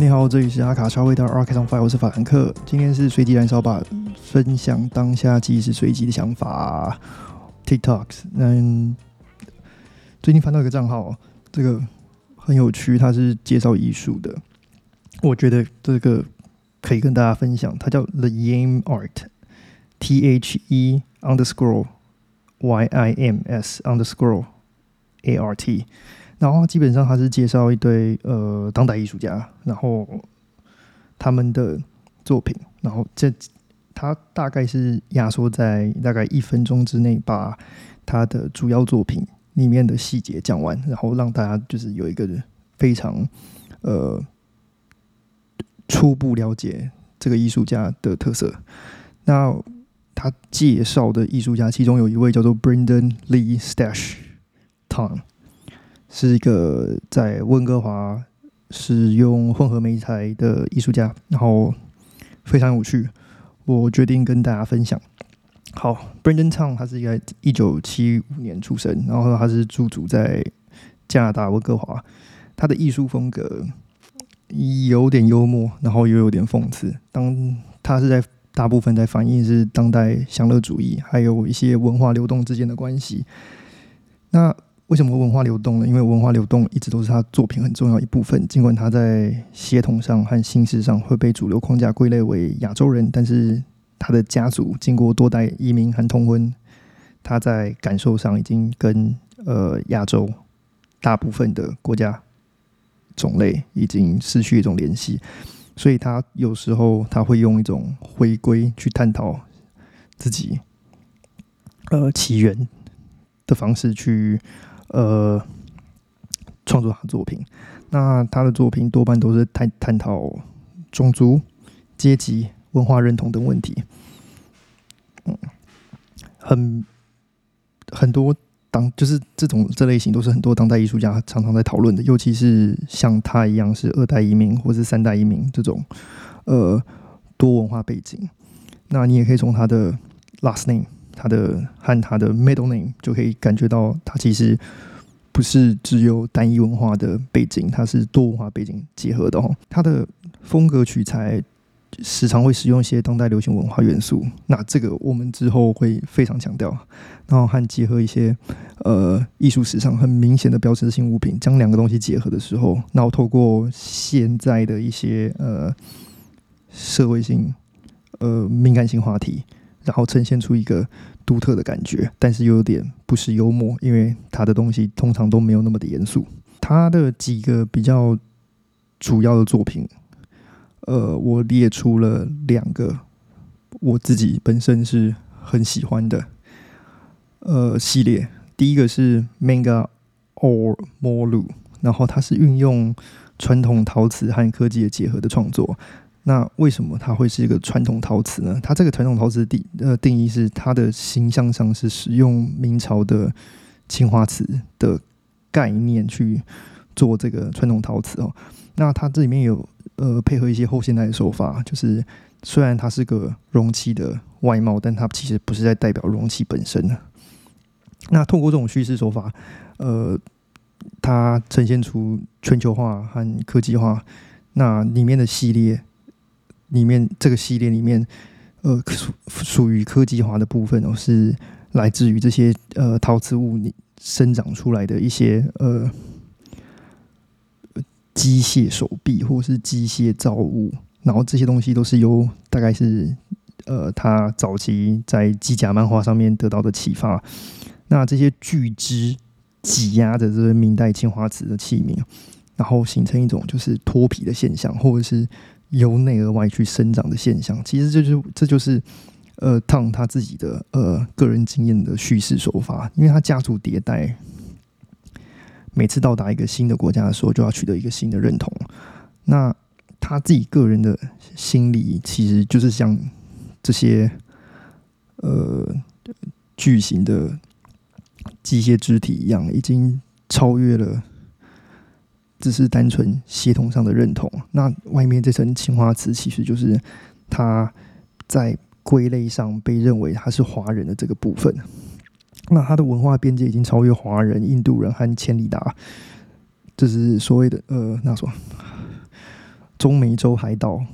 你好，这里是阿卡超味道 a r k on Fire，我是法兰克。今天是随机燃烧吧，分享当下即时随机的想法。TikToks，嗯，最近翻到一个账号，这个很有趣，它是介绍艺术的。我觉得这个可以跟大家分享，它叫 The Yam Art，T H E underscore Y I M S underscore A R T。然后基本上他是介绍一堆呃当代艺术家，然后他们的作品，然后这他大概是压缩在大概一分钟之内，把他的主要作品里面的细节讲完，然后让大家就是有一个非常呃初步了解这个艺术家的特色。那他介绍的艺术家，其中有一位叫做 Brendan Lee Stash Tom。是一个在温哥华使用混合媒材的艺术家，然后非常有趣，我决定跟大家分享。好，Brendan Tong，他是一个一九七五年出生，然后他是驻足在加拿大温哥华。他的艺术风格有点幽默，然后又有点讽刺。当他是在大部分在反映是当代享乐主义，还有一些文化流动之间的关系。那为什么文化流动呢？因为文化流动一直都是他作品很重要一部分。尽管他在协同上和形式上会被主流框架归类为亚洲人，但是他的家族经过多代移民和通婚，他在感受上已经跟呃亚洲大部分的国家种类已经失去一种联系，所以他有时候他会用一种回归去探讨自己呃起源的方式去。呃，创作他的作品，那他的作品多半都是探探讨种族、阶级、文化认同等问题。嗯，很很多当就是这种这类型都是很多当代艺术家常常在讨论的，尤其是像他一样是二代移民或是三代移民这种呃多文化背景。那你也可以从他的 last name。他的和他的 middle name 就可以感觉到，他其实不是只有单一文化的背景，他是多文化背景结合的哦。他的风格取材时常会使用一些当代流行文化元素，那这个我们之后会非常强调。然后和结合一些呃艺术史上很明显的标志性物品，将两个东西结合的时候，然后透过现在的一些呃社会性呃敏感性话题。然后呈现出一个独特的感觉，但是又有点不失幽默，因为他的东西通常都没有那么的严肃。他的几个比较主要的作品，呃，我列出了两个我自己本身是很喜欢的呃系列。第一个是 Manga or Molu，然后它是运用传统陶瓷和科技的结合的创作。那为什么它会是一个传统陶瓷呢？它这个传统陶瓷的定呃定义是它的形象上是使用明朝的青花瓷的概念去做这个传统陶瓷哦。那它这里面有呃配合一些后现代的手法，就是虽然它是个容器的外貌，但它其实不是在代表容器本身的。那透过这种叙事手法，呃，它呈现出全球化和科技化，那里面的系列。里面这个系列里面，呃，属属于科技化的部分哦，是来自于这些呃陶瓷物你生长出来的一些呃机械手臂或是机械造物，然后这些东西都是由大概是呃他早期在机甲漫画上面得到的启发。那这些巨支挤压的这个明代青花瓷的器皿，然后形成一种就是脱皮的现象，或者是。由内而外去生长的现象，其实这就这就是呃汤他自己的呃个人经验的叙事手法，因为他家族迭代，每次到达一个新的国家的时候，就要取得一个新的认同。那他自己个人的心理，其实就是像这些呃巨型的机械肢体一样，已经超越了。只是单纯协同上的认同。那外面这层青花瓷，其实就是他在归类上被认为他是华人的这个部分。那他的文化边界已经超越华人、印度人和千里达，这是所谓的呃，那说中美洲海岛，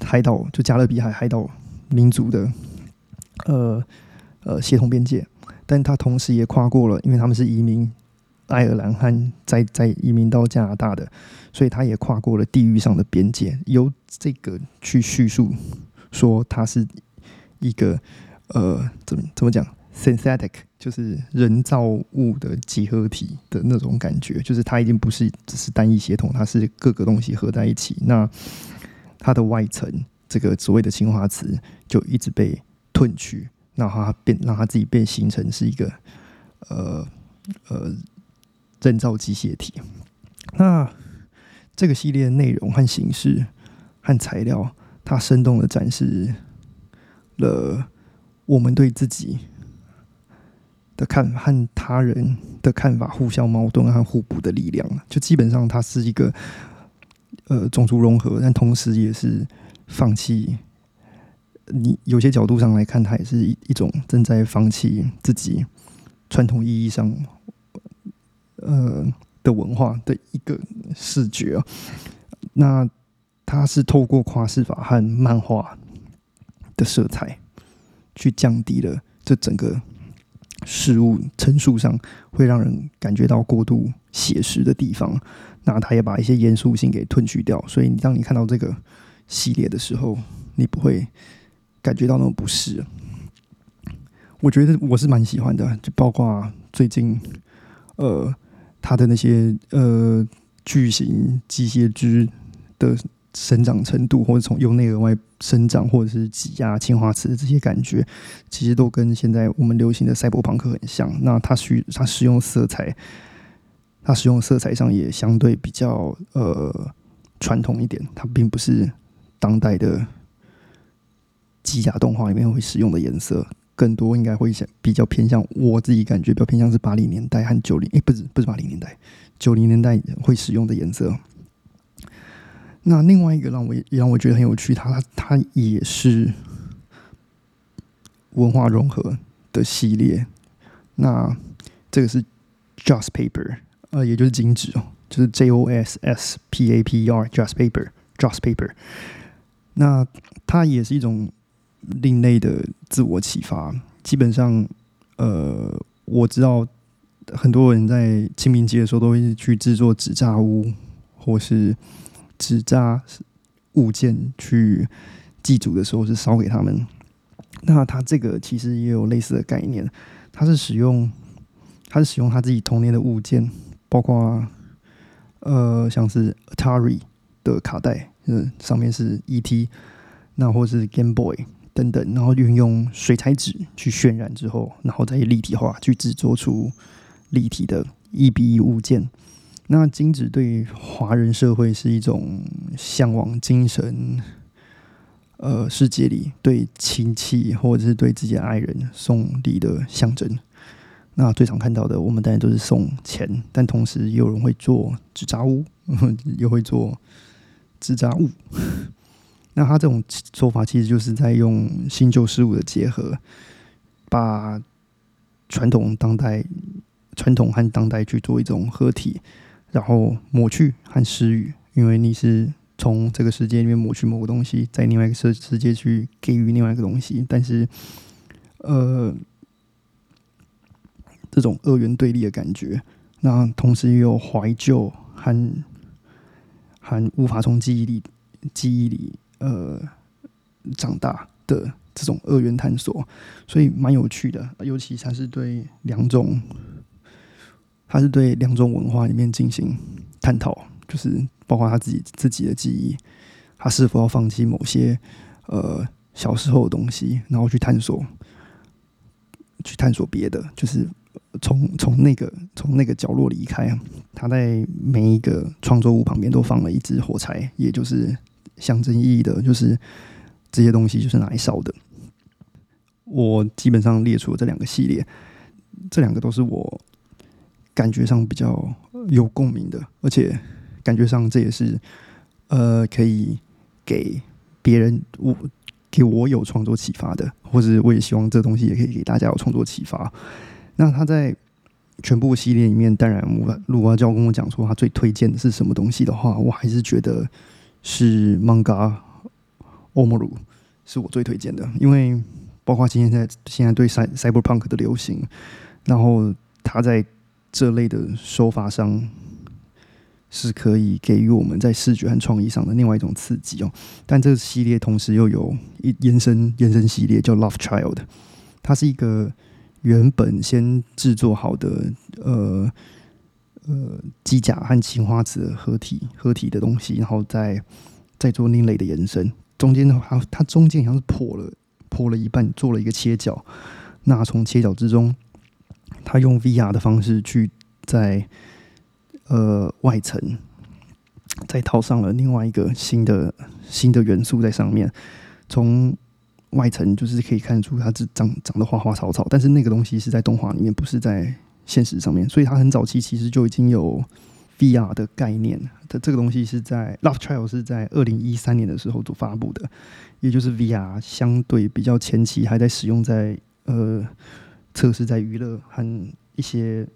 海岛就加勒比海海岛民族的呃呃协同边界，但他同时也跨过了，因为他们是移民爱尔兰和在在移民到加拿大的，所以他也跨过了地域上的边界，由这个去叙述说他是一个呃怎么怎么讲 synthetic。就是人造物的集合体的那种感觉，就是它已经不是只是单一协同，它是各个东西合在一起。那它的外层，这个所谓的青花瓷，就一直被褪去，那它变，让它自己变形成是一个呃呃人造机械体。那这个系列内容和形式和材料，它生动的展示了我们对自己。的看和他人的看法互相矛盾和互补的力量，就基本上它是一个呃种族融合，但同时也是放弃。你有些角度上来看，它也是一一种正在放弃自己传统意义上呃的文化的一个视觉啊。那它是透过夸饰法和漫画的色彩，去降低了这整个。事物陈述上会让人感觉到过度写实的地方，那他也把一些严肃性给吞去掉。所以，当你看到这个系列的时候，你不会感觉到那种不适。我觉得我是蛮喜欢的，就包括最近呃他的那些呃巨型机械肢的。生长程度，或者从由内而外生长，或者是挤压青花瓷的这些感觉，其实都跟现在我们流行的赛博朋克很像。那它需它使用色彩，它使用色彩上也相对比较呃传统一点。它并不是当代的机甲动画里面会使用的颜色，更多应该会想比较偏向我自己感觉比较偏向是八零年代和九零，哎，不是不是八零年代，九零年代会使用的颜色。那另外一个让我也让我觉得很有趣，它它也是文化融合的系列。那这个是 Just Paper，呃，也就是金纸哦，就是 J O S S P A P E R Just Paper，Just Paper。那它也是一种另类的自我启发。基本上，呃，我知道很多人在清明节的时候都会去制作纸扎屋，或是。纸扎物件去祭祖的时候是烧给他们，那他这个其实也有类似的概念，他是使用他是使用他自己童年的物件，包括呃像是 Atari 的卡带，嗯，上面是 ET，那或是 Game Boy 等等，然后运用水彩纸去渲染之后，然后再立体化去制作出立体的一比一物件。那金纸对华人社会是一种向往精神，呃，世界里对亲戚或者是对自己的爱人送礼的象征。那最常看到的，我们当然都是送钱，但同时也有人会做纸扎屋，也会做纸扎物。那他这种做法其实就是在用新旧事物的结合，把传统当代、传统和当代去做一种合体。然后抹去和失语，因为你是从这个世界里面抹去某个东西，在另外一个世世界去给予另外一个东西，但是，呃，这种二元对立的感觉，那同时也有怀旧和和无法从记忆里记忆里呃长大的这种二元探索，所以蛮有趣的，尤其它是对两种。他是对两种文化里面进行探讨，就是包括他自己自己的记忆，他是否要放弃某些呃小时候的东西，然后去探索，去探索别的，就是从从那个从那个角落离开。他在每一个创作物旁边都放了一支火柴，也就是象征意义的，就是这些东西就是拿来烧的。我基本上列出了这两个系列，这两个都是我。感觉上比较有共鸣的，而且感觉上这也是呃可以给别人我给我有创作启发的，或者我也希望这东西也可以给大家有创作启发。那他在全部系列里面，当然我如果要叫跟我讲说他最推荐的是什么东西的话，我还是觉得是 Manga Omoru，是我最推荐的，因为包括今天在现在对 Cyberpunk 的流行，然后他在这类的手法上是可以给予我们在视觉和创意上的另外一种刺激哦。但这个系列同时又有一延伸延伸系列叫 Love Child，它是一个原本先制作好的呃。呃，机甲和青花瓷合体合体的东西，然后再再做另类的延伸。中间的话，它中间好像是破了破了一半，做了一个切角。那从切角之中，他用 VR 的方式去在呃外层再套上了另外一个新的新的元素在上面。从外层就是可以看出它是长长得花花草草，但是那个东西是在动画里面，不是在。现实上面，所以它很早期其实就已经有 VR 的概念。它这个东西是在 Love Trial 是在二零一三年的时候就发布的，也就是 VR 相对比较前期还在使用在呃测试在娱乐和一些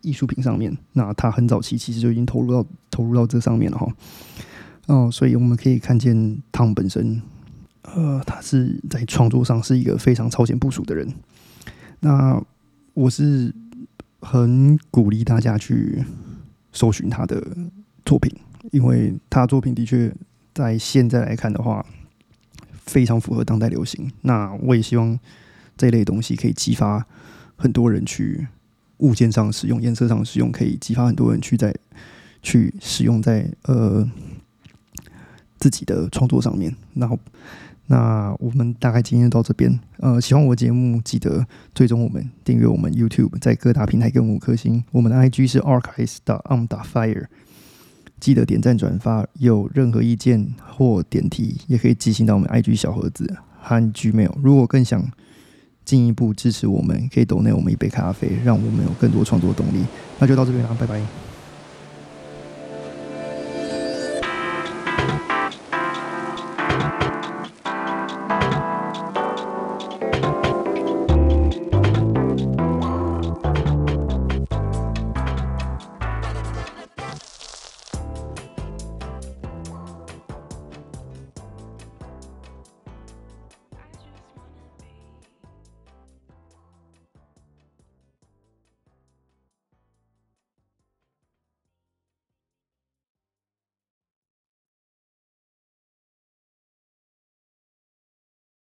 艺术品上面。那它很早期其实就已经投入到投入到这上面了哈。哦，所以我们可以看见汤本身，呃，他是在创作上是一个非常超前部署的人。那我是。很鼓励大家去搜寻他的作品，因为他作品的确在现在来看的话，非常符合当代流行。那我也希望这类东西可以激发很多人去物件上使用、颜色上使用，可以激发很多人去在去使用在呃自己的创作上面。然后。那我们大概今天到这边，呃，喜欢我的节目，记得追踪我们，订阅我们 YouTube，在各大平台跟五颗星。我们的 IG 是 archives 打 on 打 fire，记得点赞转发。有任何意见或点题，也可以寄信到我们 IG 小盒子和 Gmail。如果更想进一步支持我们，可以斗内我们一杯咖啡，让我们有更多创作动力。那就到这边了，拜拜。